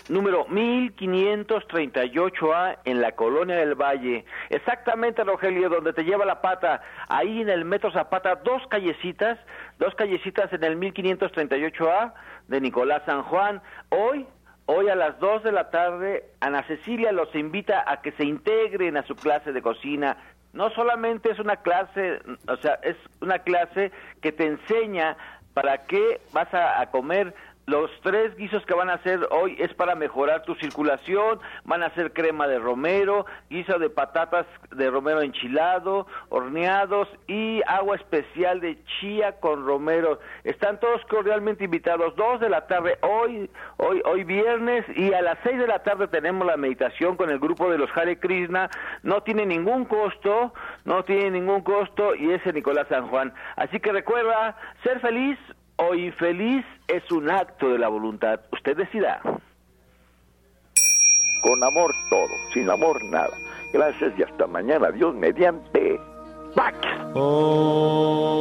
número 1538A en la Colonia del Valle, exactamente Rogelio, donde te lleva la pata, ahí en el Metro Zapata, dos callecitas, dos callecitas en el 1538A de Nicolás San Juan. Hoy, hoy a las 2 de la tarde, Ana Cecilia los invita a que se integren a su clase de cocina. No solamente es una clase, o sea, es una clase que te enseña para qué vas a comer los tres guisos que van a hacer hoy es para mejorar tu circulación, van a ser crema de romero, guiso de patatas de romero enchilado, horneados y agua especial de chía con romero. Están todos cordialmente invitados, dos de la tarde hoy, hoy, hoy viernes y a las seis de la tarde tenemos la meditación con el grupo de los Hare Krishna. No tiene ningún costo, no tiene ningún costo y es en Nicolás San Juan. Así que recuerda ser feliz, o infeliz es un acto de la voluntad. Usted decida. Con amor todo, sin amor nada. Gracias y hasta mañana. Dios mediante. ¡Pax! Oh.